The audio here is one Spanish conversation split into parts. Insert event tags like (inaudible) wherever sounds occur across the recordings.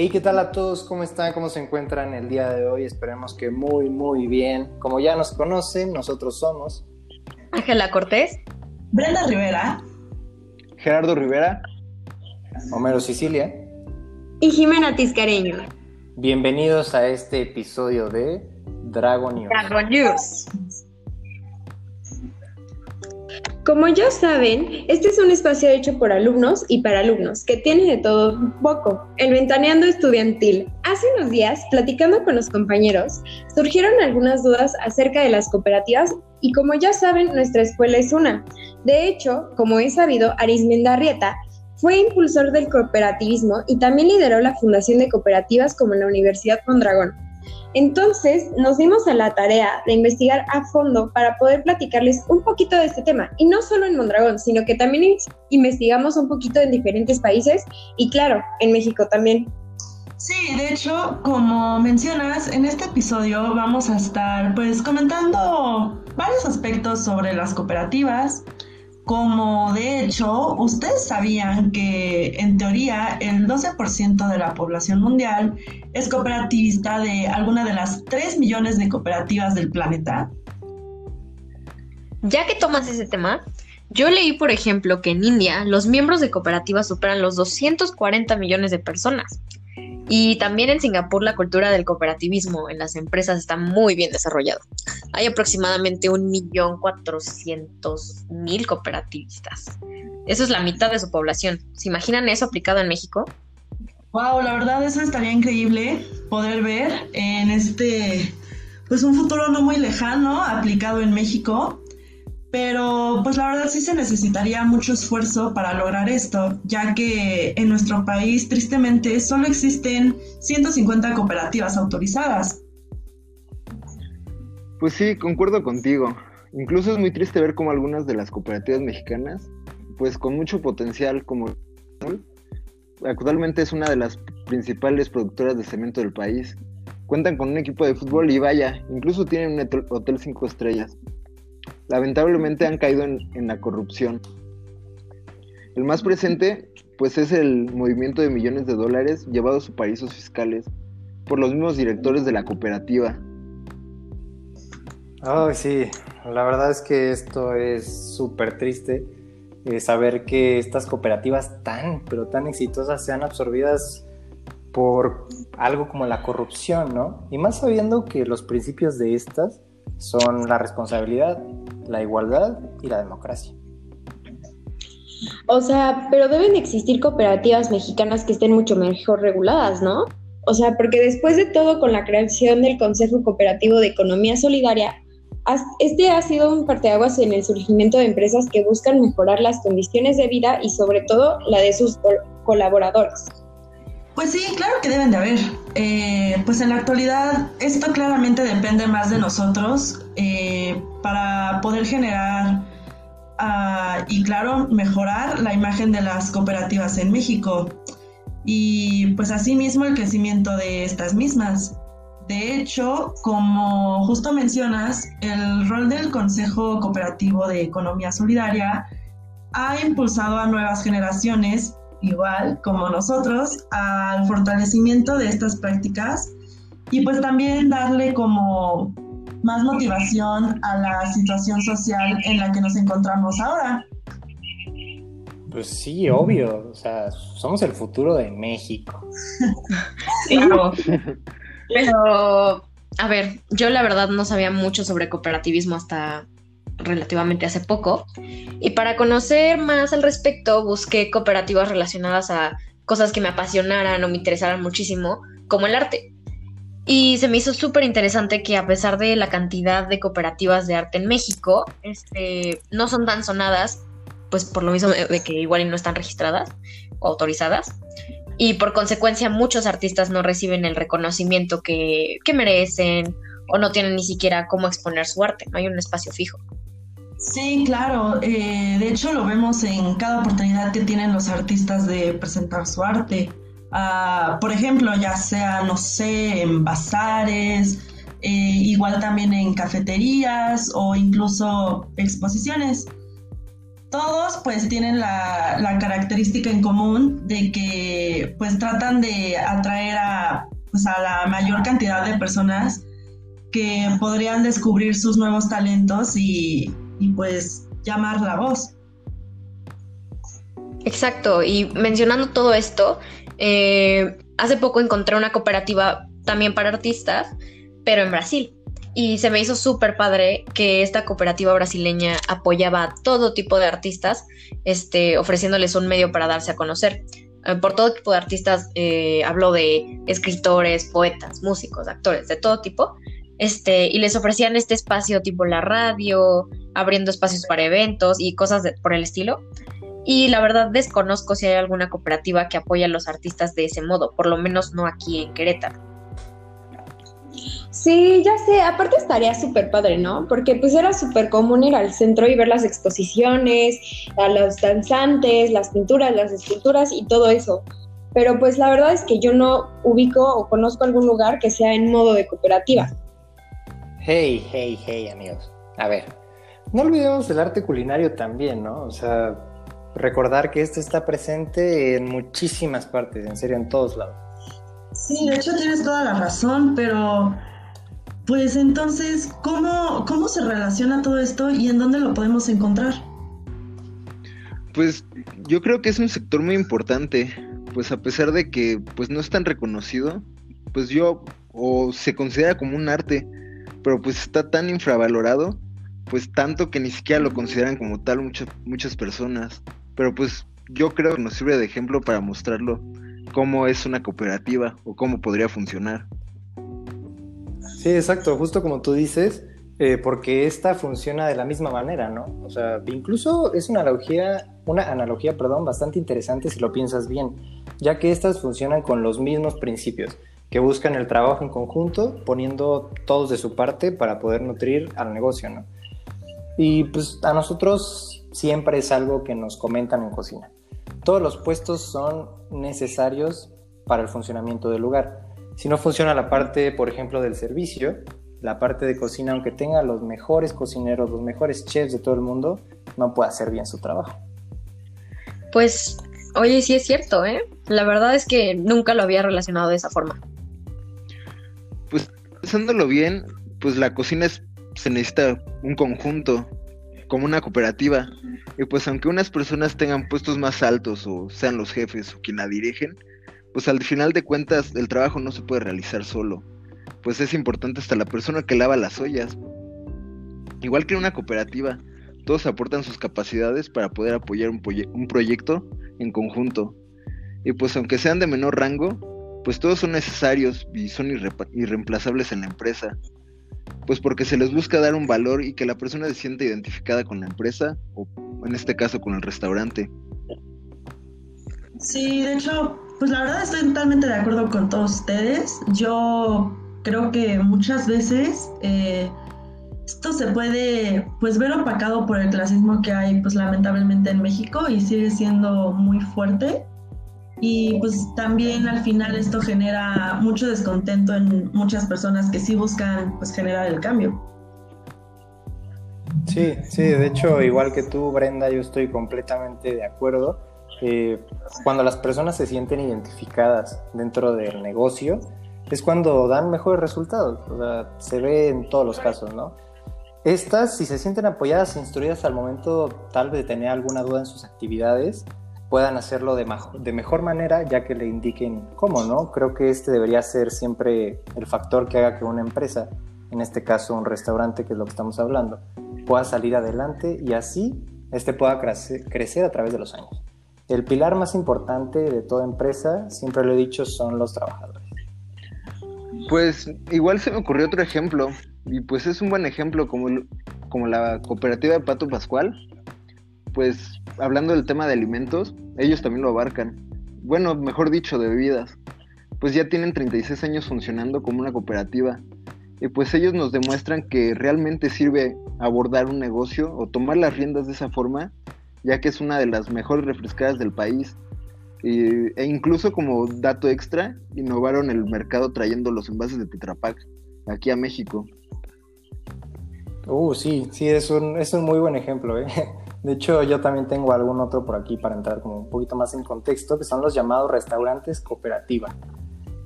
Hey, ¿qué tal a todos? ¿Cómo están? ¿Cómo se encuentran el día de hoy? Esperemos que muy, muy bien. Como ya nos conocen, nosotros somos Ángela Cortés, Brenda Rivera, Gerardo Rivera, Homero Sicilia y Jimena Tiscareño. Bienvenidos a este episodio de Dragon News. Dragon News. Como ya saben, este es un espacio hecho por alumnos y para alumnos, que tiene de todo un poco. El Ventaneando Estudiantil. Hace unos días, platicando con los compañeros, surgieron algunas dudas acerca de las cooperativas y como ya saben, nuestra escuela es una. De hecho, como he sabido, Arismenda Arrieta fue impulsor del cooperativismo y también lideró la fundación de cooperativas como la Universidad Mondragón. Entonces nos dimos a la tarea de investigar a fondo para poder platicarles un poquito de este tema, y no solo en Mondragón, sino que también investigamos un poquito en diferentes países y claro, en México también. Sí, de hecho, como mencionas, en este episodio vamos a estar pues comentando varios aspectos sobre las cooperativas, como de hecho, ustedes sabían que en teoría el 12% de la población mundial es cooperativista de alguna de las 3 millones de cooperativas del planeta. Ya que tomas ese tema, yo leí, por ejemplo, que en India los miembros de cooperativas superan los 240 millones de personas. Y también en Singapur la cultura del cooperativismo en las empresas está muy bien desarrollada. Hay aproximadamente 1.400.000 cooperativistas. Eso es la mitad de su población. ¿Se imaginan eso aplicado en México? Wow, la verdad eso estaría increíble poder ver en este, pues un futuro no muy lejano aplicado en México. Pero pues la verdad sí se necesitaría mucho esfuerzo para lograr esto, ya que en nuestro país tristemente solo existen 150 cooperativas autorizadas. Pues sí, concuerdo contigo. Incluso es muy triste ver cómo algunas de las cooperativas mexicanas, pues con mucho potencial como actualmente es una de las principales productoras de cemento del país, cuentan con un equipo de fútbol y vaya, incluso tienen un hotel 5 estrellas lamentablemente han caído en, la corrupción. El más presente, pues es el movimiento de millones de dólares llevados a paraísos fiscales por los mismos directores de la cooperativa. Ay, sí, la verdad es que esto es súper triste. Eh, saber que estas cooperativas tan, pero tan exitosas sean absorbidas por algo como la corrupción, ¿no? Y más sabiendo que los principios de estas son la responsabilidad, la igualdad y la democracia. O sea, pero deben existir cooperativas mexicanas que estén mucho mejor reguladas, ¿no? O sea, porque después de todo, con la creación del Consejo Cooperativo de Economía Solidaria, este ha sido un parteaguas en el surgimiento de empresas que buscan mejorar las condiciones de vida y sobre todo la de sus colaboradores. Pues sí, claro que deben de haber. Eh, pues en la actualidad esto claramente depende más de nosotros eh, para poder generar ah, y claro, mejorar la imagen de las cooperativas en México y pues asimismo el crecimiento de estas mismas. De hecho, como justo mencionas, el rol del Consejo Cooperativo de Economía Solidaria ha impulsado a nuevas generaciones igual como nosotros al fortalecimiento de estas prácticas y pues también darle como más motivación a la situación social en la que nos encontramos ahora. Pues sí, obvio, o sea, somos el futuro de México. (laughs) Claro. Pero, a ver, yo la verdad no sabía mucho sobre cooperativismo hasta relativamente hace poco. Y para conocer más al respecto, busqué cooperativas relacionadas a cosas que me apasionaran o me interesaran muchísimo, como el arte. Y se me hizo súper interesante que a pesar de la cantidad de cooperativas de arte en México, este, no son tan sonadas, pues por lo mismo de que igual no están registradas o autorizadas. Y por consecuencia muchos artistas no reciben el reconocimiento que, que merecen o no tienen ni siquiera cómo exponer su arte, no hay un espacio fijo. Sí, claro. Eh, de hecho, lo vemos en cada oportunidad que tienen los artistas de presentar su arte. Ah, por ejemplo, ya sea, no sé, en bazares, eh, igual también en cafeterías o incluso exposiciones. todos pues tienen la, característica en común de que pues tratan de atraer pues, a la mayor cantidad de personas que podrían descubrir sus nuevos talentos y, y pues llamar la voz. Exacto, y mencionando todo esto, eh, hace poco encontré una cooperativa también para artistas, pero en Brasil. Y se me hizo súper padre que esta cooperativa brasileña apoyaba a todo tipo de artistas, este, ofreciéndoles un medio para darse a conocer. Eh, por todo tipo de artistas, eh, hablo de escritores, poetas, músicos, actores, de todo tipo. Este, y les ofrecían este espacio tipo la radio, abriendo espacios para eventos y cosas por el estilo. Y la verdad desconozco si hay alguna cooperativa que apoya a los artistas de ese modo, por lo menos no aquí en Querétaro. Sí, ya sé, aparte estaría súper padre, ¿no? Porque pues era súper común ir al centro y ver las exposiciones, a los danzantes, las pinturas, las esculturas y todo eso. Pero pues la verdad es que yo no ubico o conozco algún lugar que sea en modo de cooperativa. Hey, hey, hey, amigos. A ver, no olvidemos el arte culinario también, ¿no? O sea, recordar que esto está presente en muchísimas partes, en serio, en todos lados. Sí, de hecho tienes toda la razón, pero pues entonces, ¿cómo, cómo se relaciona todo esto y en dónde lo podemos encontrar? Pues yo creo que es un sector muy importante, pues a pesar de que pues no es tan reconocido, pues yo o se considera como un arte, pero pues está tan infravalorado, pues tanto que ni siquiera lo consideran como tal muchas muchas personas. Pero pues yo creo que nos sirve de ejemplo para mostrarlo cómo es una cooperativa o cómo podría funcionar. Sí, exacto, justo como tú dices, eh, porque esta funciona de la misma manera, ¿no? O sea, incluso es una analogía, una analogía, perdón, bastante interesante si lo piensas bien, ya que estas funcionan con los mismos principios, que buscan el trabajo en conjunto, poniendo todos de su parte para poder nutrir al negocio, ¿no? Y pues a nosotros siempre es algo que nos comentan en cocina. Todos los puestos son necesarios para el funcionamiento del lugar. Si no funciona la parte, por ejemplo, del servicio, la parte de cocina, aunque tenga los mejores cocineros, los mejores chefs de todo el mundo, no puede hacer bien su trabajo. Pues, oye, sí es cierto, ¿eh? La verdad es que nunca lo había relacionado de esa forma. Pensándolo bien, pues la cocina se necesita un conjunto, como una cooperativa. Y pues aunque unas personas tengan puestos más altos o sean los jefes o quien la dirigen, pues al final de cuentas el trabajo no se puede realizar solo. Pues es importante hasta la persona que lava las ollas. Igual que en una cooperativa, todos aportan sus capacidades para poder apoyar un proyecto en conjunto. Y pues aunque sean de menor rango, pues todos son necesarios y son irreemplazables en la empresa pues porque se les busca dar un valor y que la persona se sienta identificada con la empresa o en este caso con el restaurante. Sí, de hecho, pues la verdad estoy totalmente de acuerdo con todos ustedes. Yo creo que muchas veces eh, esto se puede pues ver opacado por el clasismo que hay pues lamentablemente en México y sigue siendo muy fuerte y pues también al final esto genera mucho descontento en muchas personas que sí buscan pues generar el cambio. Sí, sí, de hecho, igual que tú, Brenda, yo estoy completamente de acuerdo. Eh, cuando las personas se sienten identificadas dentro del negocio, es cuando dan mejores resultados. O sea, se ve en todos los casos, ¿no? Estas, si se sienten apoyadas e instruidas al momento tal vez de tener alguna duda en sus actividades, puedan hacerlo de, mejor manera ya que le indiquen cómo, ¿no? Creo que este debería ser siempre el factor que haga que una empresa, en este caso un restaurante, que es lo que estamos hablando, pueda salir adelante y así este pueda crecer, crecer a través de los años. El pilar más importante de toda empresa, siempre lo he dicho, son los trabajadores. Pues igual se me ocurrió otro ejemplo, y pues es un buen ejemplo como, como la cooperativa de Pato Pascual, pues hablando del tema de alimentos, ellos también lo abarcan. Bueno, mejor dicho, de bebidas. Pues ya tienen 36 años funcionando como una cooperativa. Y pues ellos nos demuestran que realmente sirve abordar un negocio o tomar las riendas de esa forma, ya que es una de las mejores refrescadas del país. e incluso como dato extra, innovaron el mercado trayendo los envases de Tetra Pak aquí a México. Uh, sí, sí, es un, es un muy buen ejemplo, ¿eh? De hecho, yo también tengo algún otro por aquí para entrar como un poquito más en contexto, que son los llamados restaurantes cooperativa.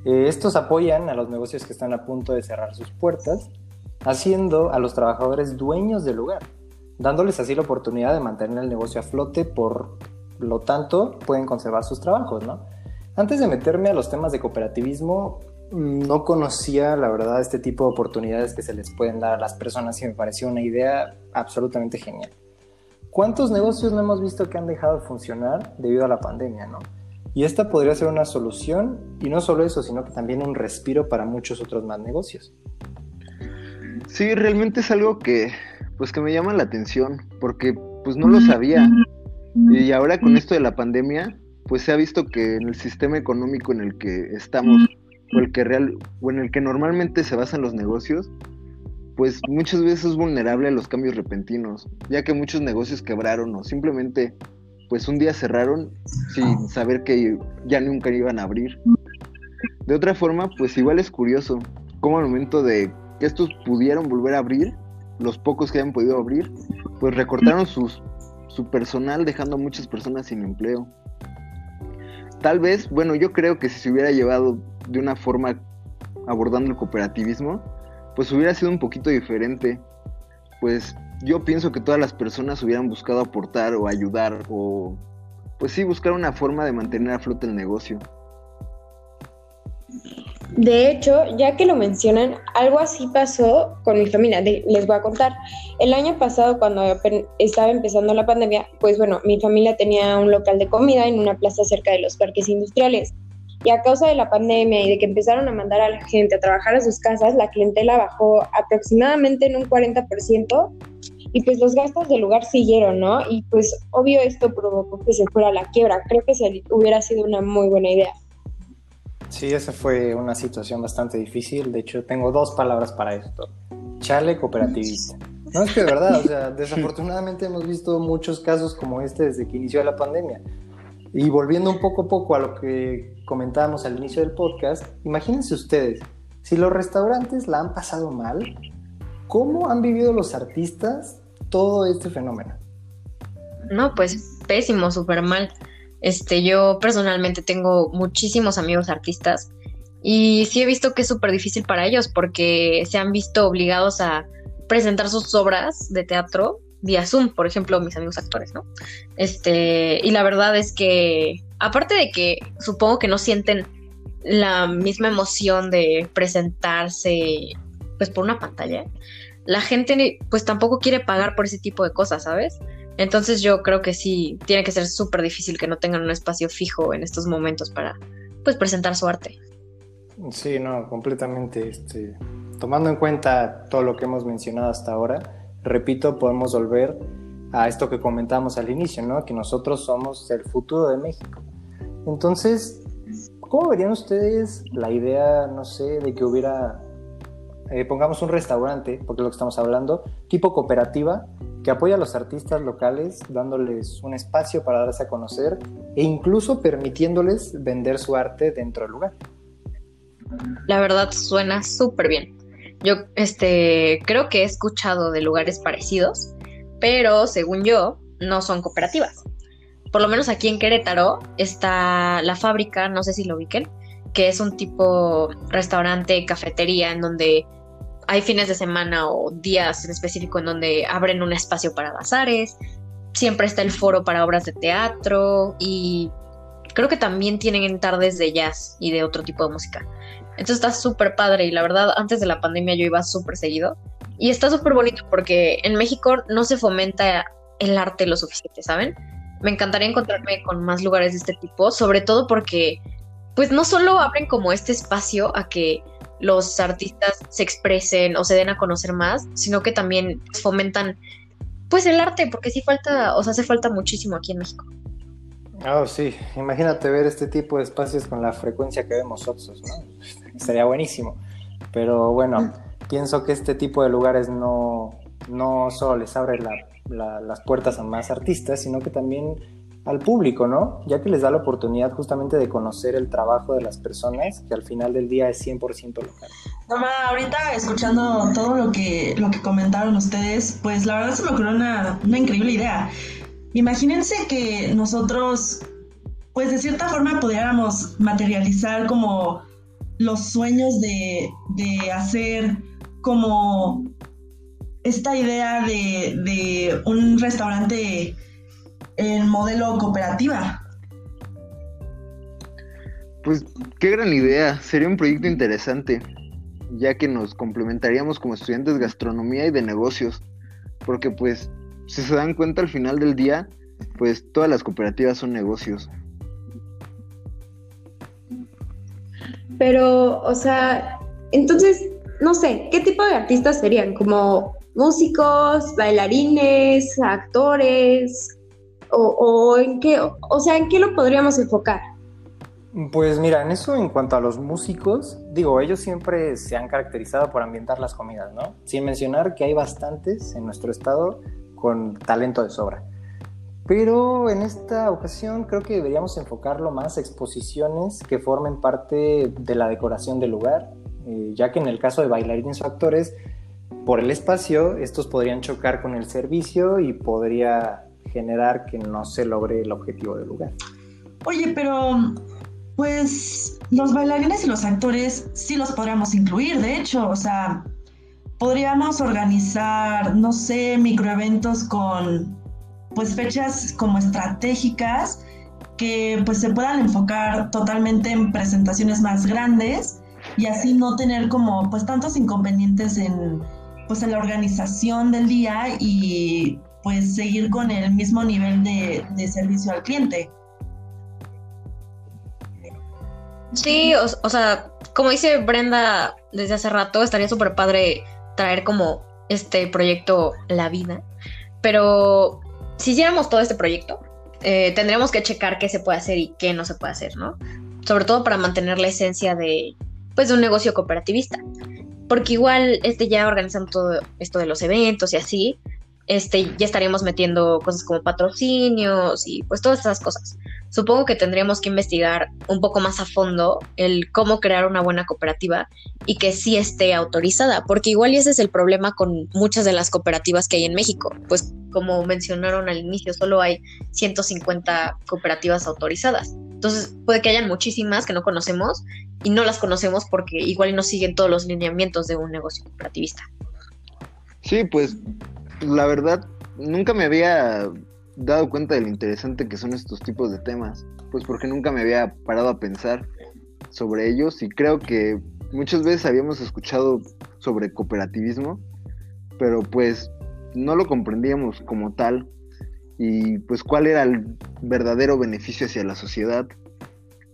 Eh, estos apoyan a los negocios que están a punto de cerrar sus puertas, haciendo a los trabajadores dueños del lugar, dándoles así la oportunidad de mantener el negocio a flote, por lo tanto pueden conservar sus trabajos, ¿no? Antes de meterme a los temas de cooperativismo, no conocía, la verdad, este tipo de oportunidades que se les pueden dar a las personas y me pareció una idea absolutamente genial. ¿Cuántos negocios no hemos visto que han dejado de funcionar debido a la pandemia, no? Y esta podría ser una solución, y no solo eso, sino que también un respiro para muchos otros más negocios. Sí, realmente es algo que, pues que me llama la atención, porque pues no lo sabía. Y ahora con esto de la pandemia, pues se ha visto que en el sistema económico en el que estamos, o el que real, o en el que normalmente se basan los negocios, pues muchas veces es vulnerable a los cambios repentinos, ya que muchos negocios quebraron o simplemente pues un día cerraron sin saber que ya nunca iban a abrir. De otra forma, pues igual es curioso cómo al momento de que estos pudieron volver a abrir, los pocos que hayan podido abrir, pues recortaron sus, su personal dejando a muchas personas sin empleo. Tal vez, bueno, yo creo que si se hubiera llevado de una forma abordando el cooperativismo, pues hubiera sido un poquito diferente. Pues yo pienso que todas las personas hubieran buscado aportar o ayudar o pues sí, buscar una forma de mantener a flote el negocio. De hecho, ya que lo mencionan, algo así pasó con mi familia. les voy a contar. El año pasado, cuando estaba empezando la pandemia, pues bueno, mi familia tenía un local de comida en una plaza cerca de los parques industriales. Y a causa de la pandemia y de que empezaron a mandar a la gente a trabajar a sus casas, la clientela bajó aproximadamente en un 40% y pues los gastos del lugar siguieron, ¿no? Y pues obvio esto provocó que se fuera a la quiebra. Creo que se hubiera sido una muy buena idea. Sí, esa fue una situación bastante difícil. De hecho, tengo dos palabras para esto. Chale cooperativista. No, es que de verdad, o sea, (laughs) desafortunadamente hemos visto muchos casos como este desde que inició la pandemia. Y volviendo un poco a poco a lo que comentábamos al inicio del podcast, imagínense ustedes, si los restaurantes la han pasado mal, ¿cómo han vivido los artistas todo este fenómeno? No, pues pésimo, súper mal. Este, yo personalmente tengo muchísimos amigos artistas y sí he visto que es súper difícil para ellos porque se han visto obligados a presentar sus obras de teatro vía Zoom, por ejemplo, mis amigos actores, ¿no? Este, y la verdad es que, aparte de que supongo que no sienten la misma emoción de presentarse, pues por una pantalla, la gente pues tampoco quiere pagar por ese tipo de cosas, ¿sabes? Entonces yo creo que sí, tiene que ser súper difícil que no tengan un espacio fijo en estos momentos para, pues, presentar su arte. Sí, no, completamente. Este, tomando en cuenta todo lo que hemos mencionado hasta ahora, repito, podemos volver a esto que comentamos al inicio, ¿no? Que nosotros somos el futuro de México. Entonces, ¿cómo verían ustedes la idea, no sé, de que hubiera, eh, pongamos un restaurante, porque es lo que estamos hablando, tipo cooperativa, que apoya a los artistas locales, dándoles un espacio para darse a conocer e incluso permitiéndoles vender su arte dentro del lugar? La verdad suena súper bien. Yo este, creo que he escuchado de lugares parecidos, pero según yo, no son cooperativas. Por lo menos aquí en Querétaro está la fábrica, no sé si lo ubiquen, que es un tipo restaurante, cafetería, en donde hay fines de semana o días en específico en donde abren un espacio para bazares. Siempre está el foro para obras de teatro y creo que también tienen tardes de jazz y de otro tipo de música. Entonces está súper padre y la verdad antes de la pandemia yo iba súper seguido. Y está súper bonito porque en México no se fomenta el arte lo suficiente, ¿saben? Me encantaría encontrarme con más lugares de este tipo, sobre todo porque pues no solo abren como este espacio a que los artistas se expresen o se den a conocer más, sino que también fomentan pues el arte, porque sí falta, o sea, hace falta muchísimo aquí en México. Oh, sí, imagínate ver este tipo de espacios con la frecuencia que vemos Oxos, ¿no? Sería buenísimo. Pero bueno, pienso que este tipo de lugares no, no solo les abre las puertas a más artistas, sino que también al público, ¿no? Ya que les da la oportunidad justamente de conocer el trabajo de las personas, que al final del día es 100% local. Toma, ahorita escuchando todo lo que, lo que comentaron ustedes, pues la verdad se me ocurrió una, una increíble idea. imagínense que nosotros, pues de cierta forma, pudiéramos materializar como los sueños de, de hacer como esta idea de, de un restaurante en modelo cooperativa. Pues qué gran idea, sería un proyecto interesante, ya que nos complementaríamos como estudiantes de gastronomía y de negocios, porque pues si se dan cuenta al final del día, pues todas las cooperativas son negocios. Pero, o sea, entonces, no sé, ¿qué tipo de artistas serían? ¿Como músicos, bailarines, actores? ¿O, en qué, o sea, en qué lo podríamos enfocar? Pues mira, en eso en cuanto a los músicos, digo, ellos siempre se han caracterizado por ambientar las comidas, ¿no? Sin mencionar que hay bastantes en nuestro estado con talento de sobra. Pero en esta ocasión creo que deberíamos enfocarlo más a exposiciones que formen parte de la decoración del lugar, eh, ya que en el caso de bailarines o actores, por el espacio, estos podrían chocar con el servicio y podría generar que no se logre el objetivo del lugar. Oye, pero pues los bailarines y los actores sí los podríamos incluir, de hecho, o sea, podríamos organizar, no sé, microeventos con pues fechas como estratégicas que pues se puedan enfocar totalmente en presentaciones más grandes y así no tener como pues tantos inconvenientes en pues en la organización del día y pues seguir con el mismo nivel de, servicio al cliente. Sí, o, sea, como dice Brenda desde hace rato, estaría súper padre traer como este proyecto la vida. Pero si hiciéramos todo este proyecto, eh, tendríamos que checar qué se puede hacer y qué no se puede hacer, ¿no? Sobre todo para mantener la esencia de, pues, de un negocio cooperativista. Porque igual, este, ya organizando todo esto de los eventos y así, este, ya estaríamos metiendo cosas como patrocinios y pues todas esas cosas. Supongo que tendríamos que investigar un poco más a fondo el cómo crear una buena cooperativa y que sí esté autorizada, porque igual ese es el problema con muchas de las cooperativas que hay en México. Pues como mencionaron al inicio, solo hay 150 cooperativas autorizadas. Entonces puede que hayan muchísimas que no conocemos y no las conocemos porque igual no siguen todos los lineamientos de un negocio cooperativista. Sí, pues la verdad, nunca me había dado cuenta de lo interesante que son estos tipos de temas, pues porque nunca me había parado a pensar sobre ellos y creo que muchas veces habíamos escuchado sobre cooperativismo, pero pues no lo comprendíamos como tal y pues cuál era el verdadero beneficio hacia la sociedad.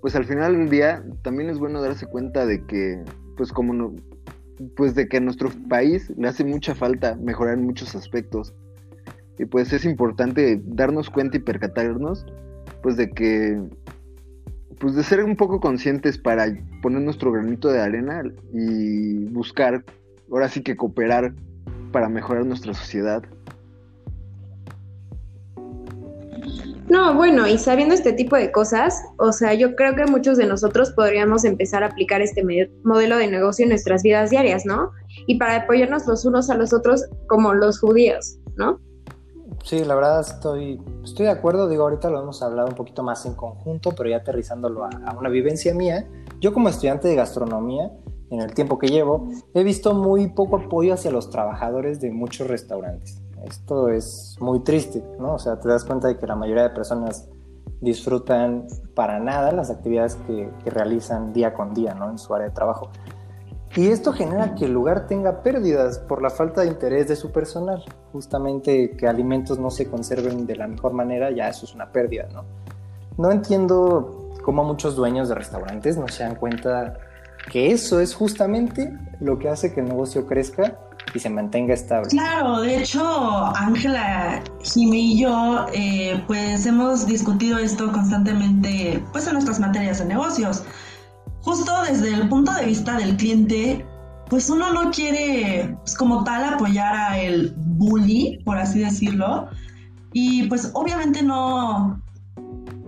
Pues al final del día también es bueno darse cuenta de que pues como no, pues de que a nuestro país le hace mucha falta mejorar en muchos aspectos. Y pues es importante darnos cuenta y percatarnos pues de que pues de ser un poco conscientes para poner nuestro granito de arena y buscar ahora sí que cooperar para mejorar nuestra sociedad. No, bueno, y sabiendo este tipo de cosas, o sea, yo creo que muchos de nosotros podríamos empezar a aplicar este modelo de negocio en nuestras vidas diarias, ¿no? Y para apoyarnos los unos a los otros como los judíos, ¿no? Sí, la verdad estoy, estoy de acuerdo, digo, ahorita lo hemos hablado un poquito más en conjunto, pero ya aterrizándolo a, a una vivencia mía, yo como estudiante de gastronomía, en el tiempo que llevo, he visto muy poco apoyo hacia los trabajadores de muchos restaurantes esto es muy triste, ¿no? O sea, te das cuenta de que la mayoría de personas disfrutan para nada las actividades que, realizan día con día, ¿no? En su área de trabajo. Y esto genera que el lugar tenga pérdidas por la falta de interés de su personal. Justamente que alimentos no se conserven de la mejor manera, ya eso es una pérdida, ¿no? No entiendo cómo muchos dueños de restaurantes no se dan cuenta que eso es justamente lo que hace que el negocio crezca y se mantenga estable. Claro, de hecho, Ángela, Jimmy y yo, eh, pues hemos discutido esto constantemente, pues en nuestras materias de negocios. Justo desde el punto de vista del cliente, pues uno no quiere, pues, como tal, apoyar a el bully, por así decirlo, y pues obviamente no,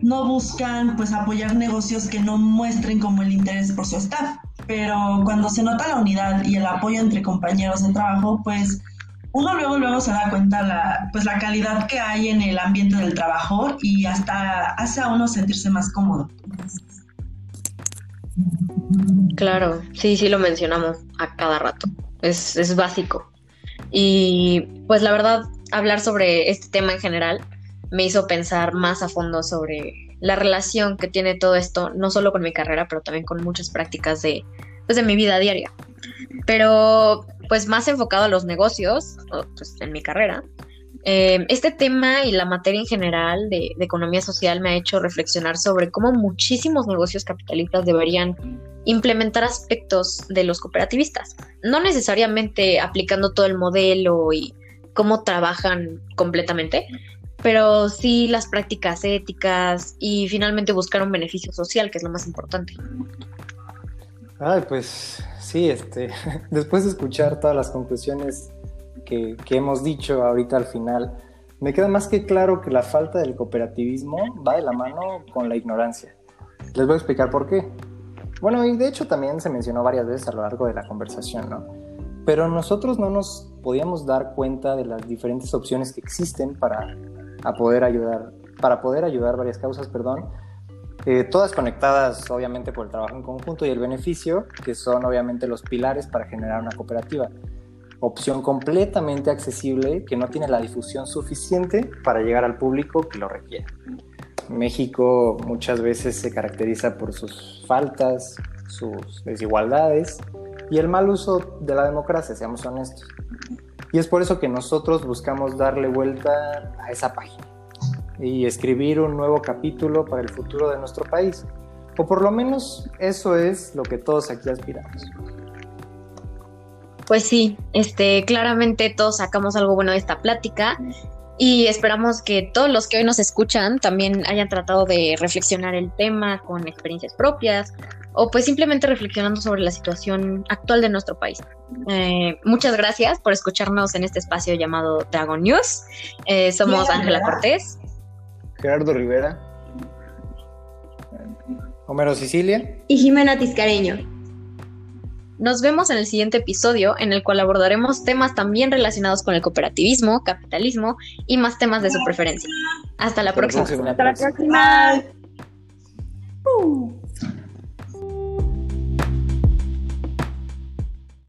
no buscan pues apoyar negocios que no muestren como el interés por su staff pero cuando se nota la unidad y el apoyo entre compañeros de trabajo, pues uno luego luego se da cuenta la, pues la calidad que hay en el ambiente del trabajo y hasta hace a uno sentirse más cómodo. Claro, sí, sí lo mencionamos a cada rato. Es, es básico. Y pues la verdad, hablar sobre este tema en general me hizo pensar más a fondo sobre la relación que tiene todo esto, no solo con mi carrera, pero también con muchas prácticas de, pues, de mi vida diaria. Pero pues más enfocado a los negocios, pues en mi carrera, eh, este tema y la materia en general de, de, economía social me ha hecho reflexionar sobre cómo muchísimos negocios capitalistas deberían implementar aspectos de los cooperativistas, no necesariamente aplicando todo el modelo y cómo trabajan completamente, pero sí las prácticas éticas y finalmente buscar un beneficio social, que es lo más importante. Ay, pues sí, este, (laughs) después de escuchar todas las conclusiones que, que, hemos dicho ahorita al final, me queda más que claro que la falta del cooperativismo va de la mano con la ignorancia. Les voy a explicar por qué. Bueno, y de hecho también se mencionó varias veces a lo largo de la conversación, ¿no? Pero nosotros no nos podíamos dar cuenta de las diferentes opciones que existen para a poder ayudar, para poder ayudar varias causas, perdón, eh, todas conectadas obviamente por el trabajo en conjunto y el beneficio, que son obviamente los pilares para generar una cooperativa. Opción completamente accesible que no tiene la difusión suficiente para llegar al público que lo requiere. México muchas veces se caracteriza por sus faltas, sus desigualdades y el mal uso de la democracia, seamos honestos. Y es por eso que nosotros buscamos darle vuelta a esa página y escribir un nuevo capítulo para el futuro de nuestro país. O por lo menos eso es lo que todos aquí aspiramos. Pues sí, este, claramente todos sacamos algo bueno de esta plática y esperamos que todos los que hoy nos escuchan también hayan tratado de reflexionar el tema con experiencias propias o pues simplemente reflexionando sobre la situación actual de nuestro país. Eh, muchas gracias por escucharnos en este espacio llamado Dragon News. Eh, somos Ángela Cortés, Gerardo Rivera, Homero Sicilia y Jimena Tiscareño. Nos vemos en el siguiente episodio en el cual abordaremos temas también relacionados con el cooperativismo, capitalismo y más temas de su preferencia. Hasta la próxima. Hasta la próxima. Uh.